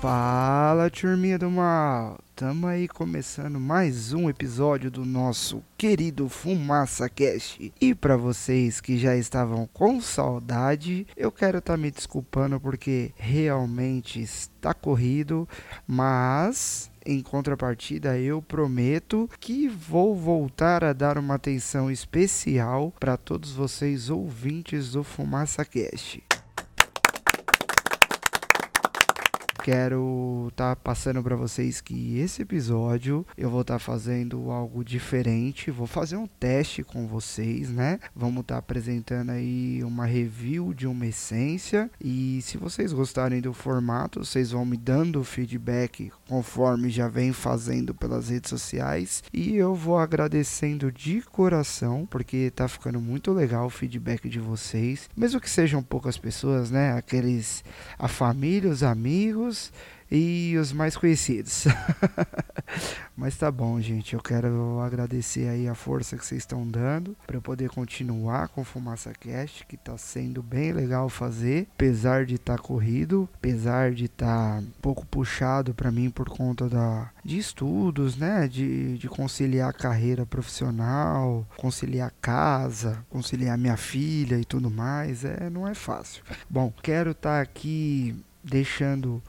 Fala, turminha do mal! Tamo aí começando mais um episódio do nosso querido Fumaça Cast. E para vocês que já estavam com saudade, eu quero estar tá me desculpando porque realmente está corrido, mas em contrapartida, eu prometo que vou voltar a dar uma atenção especial para todos vocês ouvintes do Fumaça Cast. Quero estar tá passando para vocês que esse episódio eu vou estar tá fazendo algo diferente, vou fazer um teste com vocês, né? Vamos estar tá apresentando aí uma review de uma essência e se vocês gostarem do formato, vocês vão me dando feedback conforme já vem fazendo pelas redes sociais e eu vou agradecendo de coração porque tá ficando muito legal o feedback de vocês, mesmo que sejam poucas pessoas, né? Aqueles a família, os amigos e os mais conhecidos. Mas tá bom, gente. Eu quero agradecer aí a força que vocês estão dando para eu poder continuar com Fumaça Cast, que tá sendo bem legal fazer, apesar de estar tá corrido, apesar de estar tá um pouco puxado para mim por conta da de estudos, né, de, de conciliar a carreira profissional, conciliar casa, conciliar minha filha e tudo mais, é não é fácil. Bom, quero estar tá aqui deixando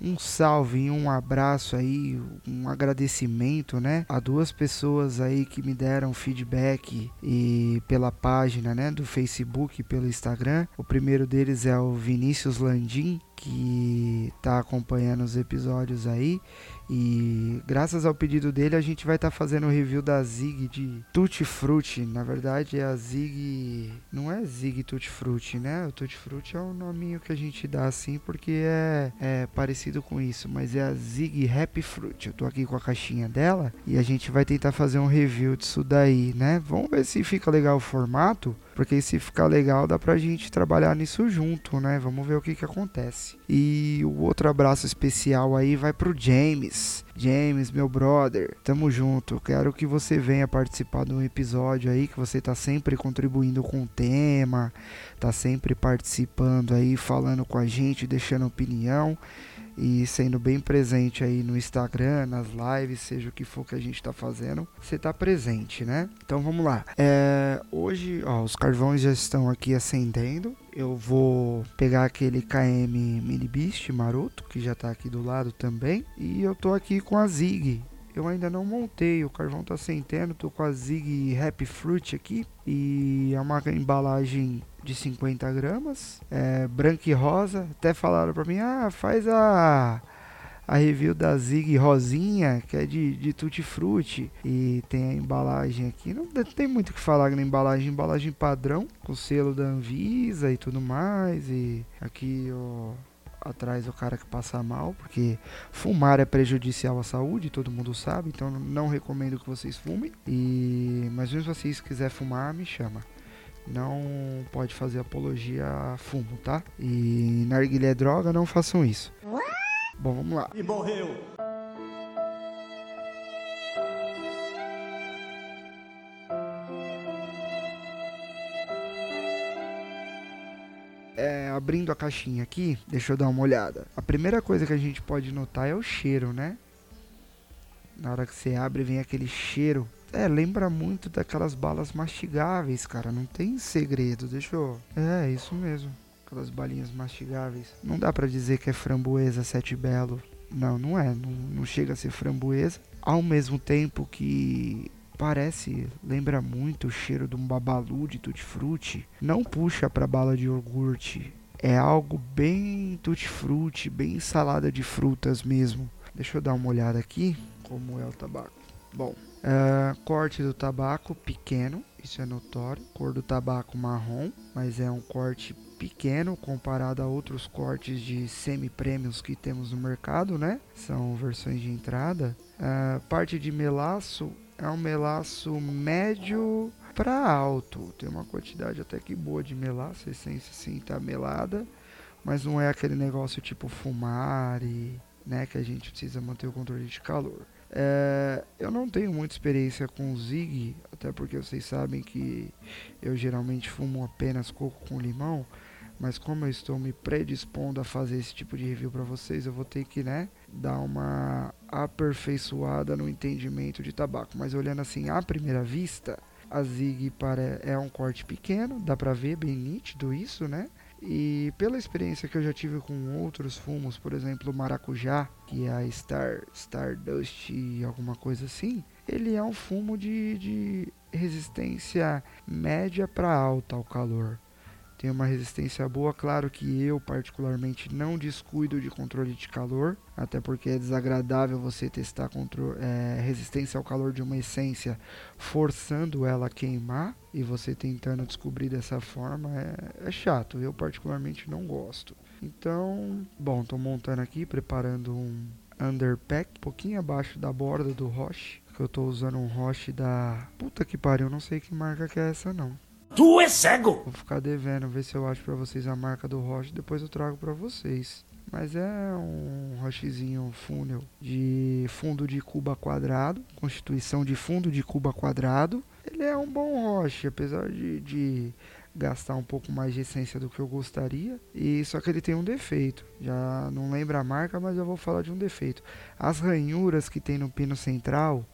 um salve e um abraço aí, um agradecimento, né, a duas pessoas aí que me deram feedback e pela página, né, do Facebook e pelo Instagram. O primeiro deles é o Vinícius Landim, que está acompanhando os episódios aí e graças ao pedido dele, a gente vai estar tá fazendo o review da Zig de Tutti Frutti. Na verdade, é a Zig. Não é Zig Tutti Frutti, né? O Tutti Frutti é o nominho que a gente dá assim porque é, é parecido com isso. Mas é a Zig Happy Fruit. Eu tô aqui com a caixinha dela e a gente vai tentar fazer um review disso daí, né? Vamos ver se fica legal o formato. Porque se ficar legal, dá pra gente trabalhar nisso junto, né? Vamos ver o que que acontece. E o outro abraço especial aí vai pro James. James, meu brother, tamo junto. Quero que você venha participar de um episódio aí, que você tá sempre contribuindo com o tema, tá sempre participando aí, falando com a gente, deixando opinião e sendo bem presente aí no Instagram, nas lives, seja o que for que a gente está fazendo, você está presente, né? Então vamos lá. É, hoje, ó, os carvões já estão aqui acendendo. Eu vou pegar aquele KM Mini Beast maroto, que já está aqui do lado também. E eu tô aqui com a Zig. Eu ainda não montei, o carvão tá sentando, tô com a Zig Happy Fruit aqui. E é uma embalagem de 50 gramas, é, branca e rosa. Até falaram pra mim, ah, faz a a review da Zig Rosinha, que é de, de Tutti Frutti. E tem a embalagem aqui. Não tem muito o que falar na embalagem. Embalagem padrão, com selo da Anvisa e tudo mais. E aqui, ó, atrás o cara que passa mal, porque fumar é prejudicial à saúde, todo mundo sabe. Então não recomendo que vocês fumem. E mas se vocês quiser fumar, me chama não pode fazer apologia a fumo, tá? E narguilé é droga, não façam isso. Bom, vamos lá. E morreu. Abrindo a caixinha aqui, deixa eu dar uma olhada. A primeira coisa que a gente pode notar é o cheiro, né? Na hora que você abre, vem aquele cheiro é, lembra muito daquelas balas mastigáveis, cara. Não tem segredo. Deixa eu. É, isso mesmo. Aquelas balinhas mastigáveis. Não dá para dizer que é framboesa sete belo. Não, não é. Não, não chega a ser framboesa. Ao mesmo tempo que parece, lembra muito o cheiro de um babalu de tutti-frutti. Não puxa para bala de iogurte. É algo bem tutti-frutti, bem salada de frutas mesmo. Deixa eu dar uma olhada aqui como é o tabaco. Bom, Uh, corte do tabaco pequeno, isso é notório. Cor do tabaco marrom, mas é um corte pequeno comparado a outros cortes de semi-prêmios que temos no mercado, né? São versões de entrada. Uh, parte de melaço é um melaço médio para alto. Tem uma quantidade até que boa de melaço, a essência sim tá melada, mas não é aquele negócio tipo fumar e, né, que a gente precisa manter o controle de calor. É, eu não tenho muita experiência com Zig, até porque vocês sabem que eu geralmente fumo apenas coco com limão. Mas como eu estou me predispondo a fazer esse tipo de review para vocês, eu vou ter que, né, dar uma aperfeiçoada no entendimento de tabaco. Mas olhando assim à primeira vista, a Zig para é um corte pequeno, dá para ver bem nítido isso, né? E pela experiência que eu já tive com outros fumos, por exemplo, o maracujá, que é a Star Stardust alguma coisa assim, ele é um fumo de, de resistência média para alta ao calor tem uma resistência boa. Claro que eu, particularmente, não descuido de controle de calor, até porque é desagradável você testar é, resistência ao calor de uma essência forçando ela a queimar e você tentando descobrir dessa forma é, é chato. Eu, particularmente, não gosto. Então, bom, estou montando aqui, preparando um underpack, um pouquinho abaixo da borda do Roche. Que eu estou usando um Roche da. Puta que pariu, não sei que marca que é essa não. Tu é cego! Vou ficar devendo, ver se eu acho pra vocês a marca do Roche, depois eu trago pra vocês. Mas é um rochezinho fúnel de fundo de cuba quadrado, constituição de fundo de cuba quadrado. Ele é um bom roche, apesar de, de gastar um pouco mais de essência do que eu gostaria. E só que ele tem um defeito. Já não lembro a marca, mas eu vou falar de um defeito. As ranhuras que tem no pino central,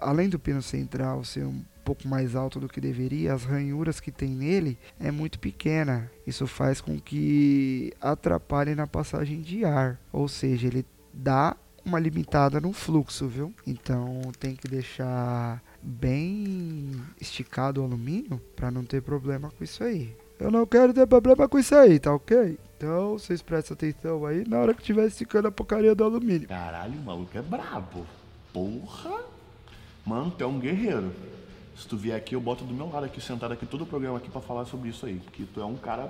além do pino central ser um pouco mais alto do que deveria, as ranhuras que tem nele é muito pequena. Isso faz com que atrapalhe na passagem de ar, ou seja, ele dá uma limitada no fluxo, viu? Então tem que deixar bem esticado o alumínio para não ter problema com isso aí. Eu não quero ter problema com isso aí, tá ok? Então vocês prestem atenção aí na hora que estiver esticando a porcaria do alumínio. Caralho, o maluco é brabo. Porra! Mano, tu é um guerreiro. Se tu vier aqui, eu boto do meu lado aqui, sentado aqui, todo o programa aqui para falar sobre isso aí. Que tu é um cara.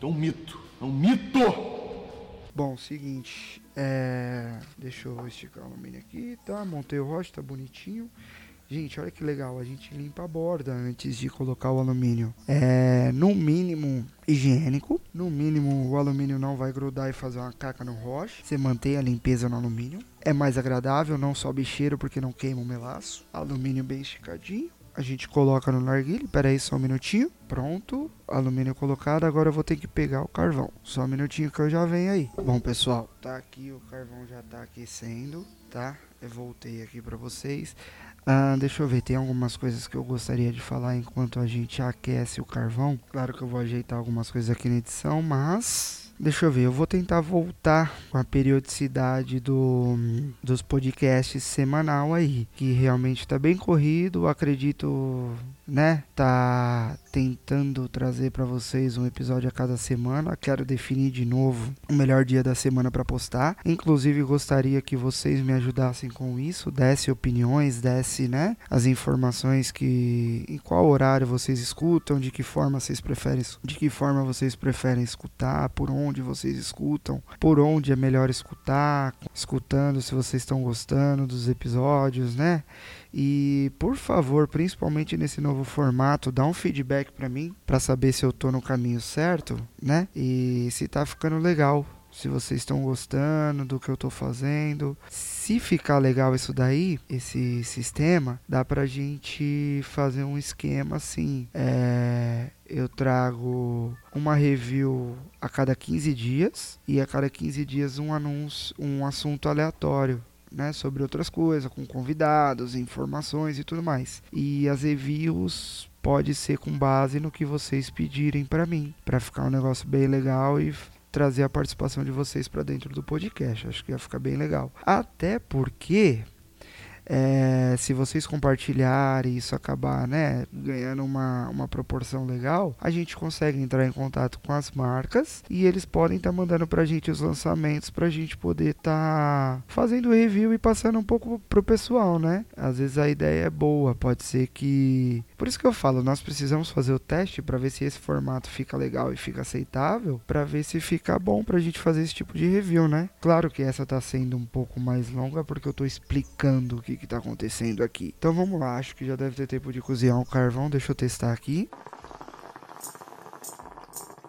Tu é um mito. É um mito! Bom, seguinte. É... Deixa eu esticar o alumínio aqui, tá? Montei o rosto, tá bonitinho. Gente, olha que legal, a gente limpa a borda antes de colocar o alumínio. É, no mínimo, higiênico. No mínimo, o alumínio não vai grudar e fazer uma caca no roche. Você mantém a limpeza no alumínio. É mais agradável, não sobe cheiro porque não queima o melaço. Alumínio bem esticadinho a gente coloca no narguilé. Pera aí, só um minutinho. Pronto, alumínio colocado. Agora eu vou ter que pegar o carvão. Só um minutinho que eu já venho aí. Bom, pessoal, tá aqui o carvão já tá aquecendo, tá? Eu voltei aqui para vocês. Ah, deixa eu ver, tem algumas coisas que eu gostaria de falar enquanto a gente aquece o carvão. Claro que eu vou ajeitar algumas coisas aqui na edição, mas Deixa eu ver, eu vou tentar voltar com a periodicidade do, dos podcasts semanal aí, que realmente está bem corrido, acredito né, tá tentando trazer para vocês um episódio a cada semana. Quero definir de novo o melhor dia da semana para postar. Inclusive gostaria que vocês me ajudassem com isso, desse opiniões, desse, né, as informações que em qual horário vocês escutam, de que forma vocês preferem, de que forma vocês preferem escutar, por onde vocês escutam, por onde é melhor escutar, escutando se vocês estão gostando dos episódios, né? E por favor, principalmente nesse novo formato, dá um feedback para mim para saber se eu tô no caminho certo, né? E se tá ficando legal, se vocês estão gostando do que eu tô fazendo. Se ficar legal isso daí, esse sistema, dá pra gente fazer um esquema assim. É, eu trago uma review a cada 15 dias e a cada 15 dias um anúncio, um assunto aleatório né, sobre outras coisas, com convidados, informações e tudo mais. E as reviews pode ser com base no que vocês pedirem para mim, para ficar um negócio bem legal e trazer a participação de vocês para dentro do podcast. Acho que ia ficar bem legal. Até porque é, se vocês compartilharem isso acabar né, ganhando uma, uma proporção legal, a gente consegue entrar em contato com as marcas e eles podem estar tá mandando pra gente os lançamentos pra gente poder estar tá fazendo review e passando um pouco pro pessoal, né? Às vezes a ideia é boa, pode ser que. Por isso que eu falo, nós precisamos fazer o teste para ver se esse formato fica legal e fica aceitável, para ver se fica bom pra gente fazer esse tipo de review, né? Claro que essa tá sendo um pouco mais longa porque eu tô explicando o que que está acontecendo aqui. Então vamos lá, acho que já deve ter tempo de cozinhar um carvão, deixa eu testar aqui.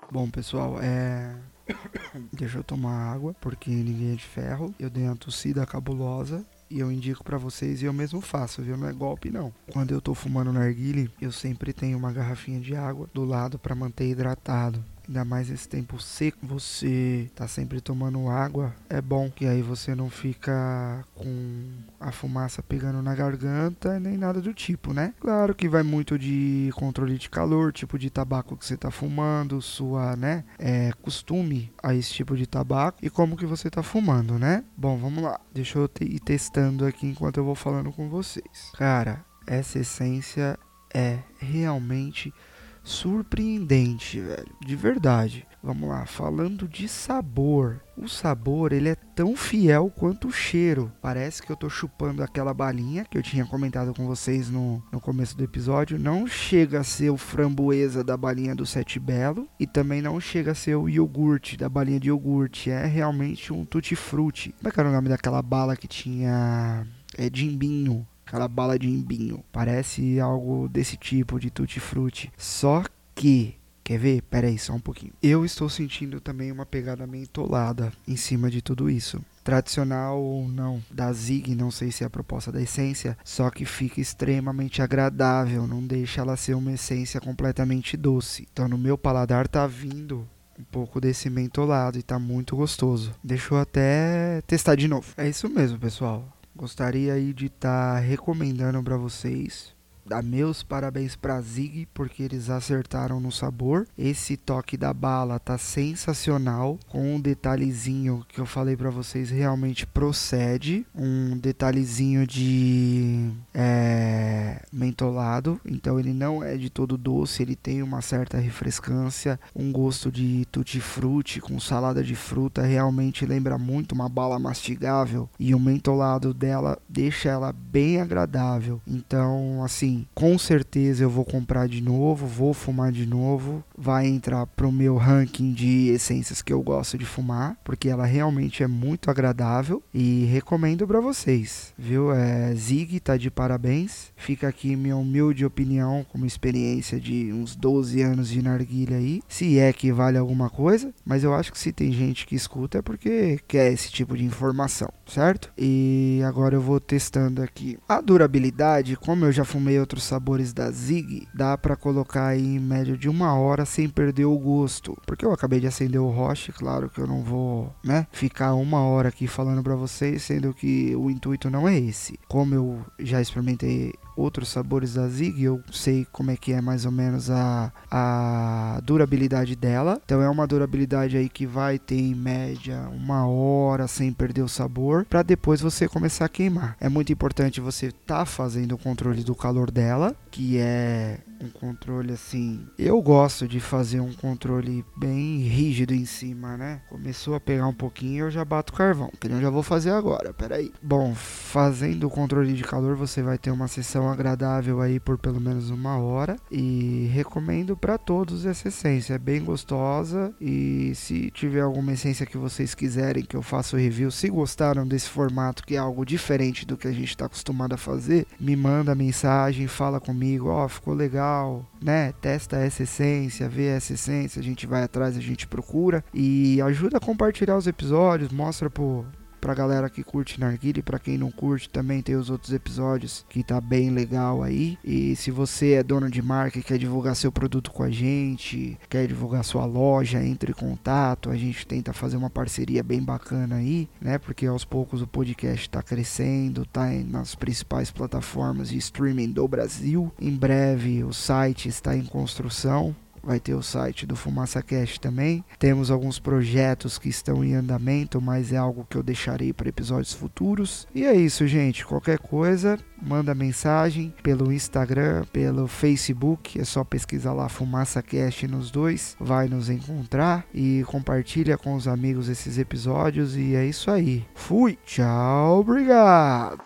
Bom, pessoal, é... Deixa eu tomar água, porque ninguém é de ferro. Eu dei uma tossida cabulosa e eu indico para vocês e eu mesmo faço, viu? Não é golpe não. Quando eu tô fumando narguile, eu sempre tenho uma garrafinha de água do lado para manter hidratado ainda mais esse tempo seco, você tá sempre tomando água, é bom que aí você não fica com a fumaça pegando na garganta nem nada do tipo, né? Claro que vai muito de controle de calor, tipo de tabaco que você tá fumando, sua, né, é, costume a esse tipo de tabaco e como que você tá fumando, né? Bom, vamos lá. Deixa eu ir testando aqui enquanto eu vou falando com vocês. Cara, essa essência é realmente surpreendente, velho, de verdade. Vamos lá, falando de sabor. O sabor, ele é tão fiel quanto o cheiro. Parece que eu tô chupando aquela balinha que eu tinha comentado com vocês no, no começo do episódio. Não chega a ser o framboesa da balinha do Sete Belo e também não chega a ser o iogurte da balinha de iogurte. É realmente um tutti-frutti. Como é que era o nome daquela bala que tinha é jimbinho aquela bala de imbinho. Parece algo desse tipo de tutti-frutti. Só que Quer ver? Pera aí, só um pouquinho. Eu estou sentindo também uma pegada mentolada em cima de tudo isso. Tradicional ou não, da Zig, não sei se é a proposta da essência, só que fica extremamente agradável, não deixa ela ser uma essência completamente doce. Então no meu paladar tá vindo um pouco desse mentolado e tá muito gostoso. Deixa eu até testar de novo. É isso mesmo, pessoal. Gostaria aí de estar tá recomendando para vocês dar meus parabéns para Zig porque eles acertaram no sabor. Esse toque da bala tá sensacional, com um detalhezinho que eu falei para vocês realmente procede, um detalhezinho de é, mentolado, então ele não é de todo doce, ele tem uma certa refrescância, um gosto de tutti-frutti com salada de fruta, realmente lembra muito uma bala mastigável e o mentolado dela deixa ela bem agradável. Então, assim, com certeza eu vou comprar de novo, vou fumar de novo, vai entrar pro meu ranking de essências que eu gosto de fumar, porque ela realmente é muito agradável e recomendo para vocês, viu? É, Zig tá de parabéns. Fica aqui minha humilde opinião, como experiência de uns 12 anos de narguilha aí, se é que vale alguma coisa, mas eu acho que se tem gente que escuta é porque quer esse tipo de informação, certo? E agora eu vou testando aqui a durabilidade, como eu já fumei outros sabores da Zig, dá para colocar aí em média de uma hora sem perder o gosto. Porque eu acabei de acender o Roche, claro que eu não vou, né, ficar uma hora aqui falando para vocês, sendo que o intuito não é esse. Como eu já experimentei outros sabores da Zig, eu sei como é que é mais ou menos a, a durabilidade dela. Então é uma durabilidade aí que vai ter em média uma hora sem perder o sabor, para depois você começar a queimar. É muito importante você estar tá fazendo o controle do calor dela, que é um controle assim. Eu gosto de fazer um controle bem rígido em cima, né? Começou a pegar um pouquinho, eu já bato carvão, que eu já vou fazer agora, peraí. Bom, fazendo o controle de calor, você vai ter uma sessão agradável aí por pelo menos uma hora e recomendo para todos essa essência, é bem gostosa e se tiver alguma essência que vocês quiserem que eu faça o review, se gostaram desse formato que é algo diferente do que a gente está acostumado a fazer, me manda mensagem, fala comigo, ó, oh, ficou legal legal, né? Testa essa essência, vê essa essência, a gente vai atrás, a gente procura e ajuda a compartilhar os episódios, mostra pro, pra galera que curte narguile, para quem não curte também tem os outros episódios que tá bem legal aí. E se você é dono de marca e quer divulgar seu produto com a gente, quer divulgar sua loja, entre em contato, a gente tenta fazer uma parceria bem bacana aí, né? Porque aos poucos o podcast tá crescendo, tá nas principais plataformas de streaming do Brasil. Em breve o site está em construção vai ter o site do Fumaça Cast também. Temos alguns projetos que estão em andamento, mas é algo que eu deixarei para episódios futuros. E é isso, gente. Qualquer coisa, manda mensagem pelo Instagram, pelo Facebook, é só pesquisar lá Fumaça Cast nos dois, vai nos encontrar e compartilha com os amigos esses episódios e é isso aí. Fui, tchau, obrigado.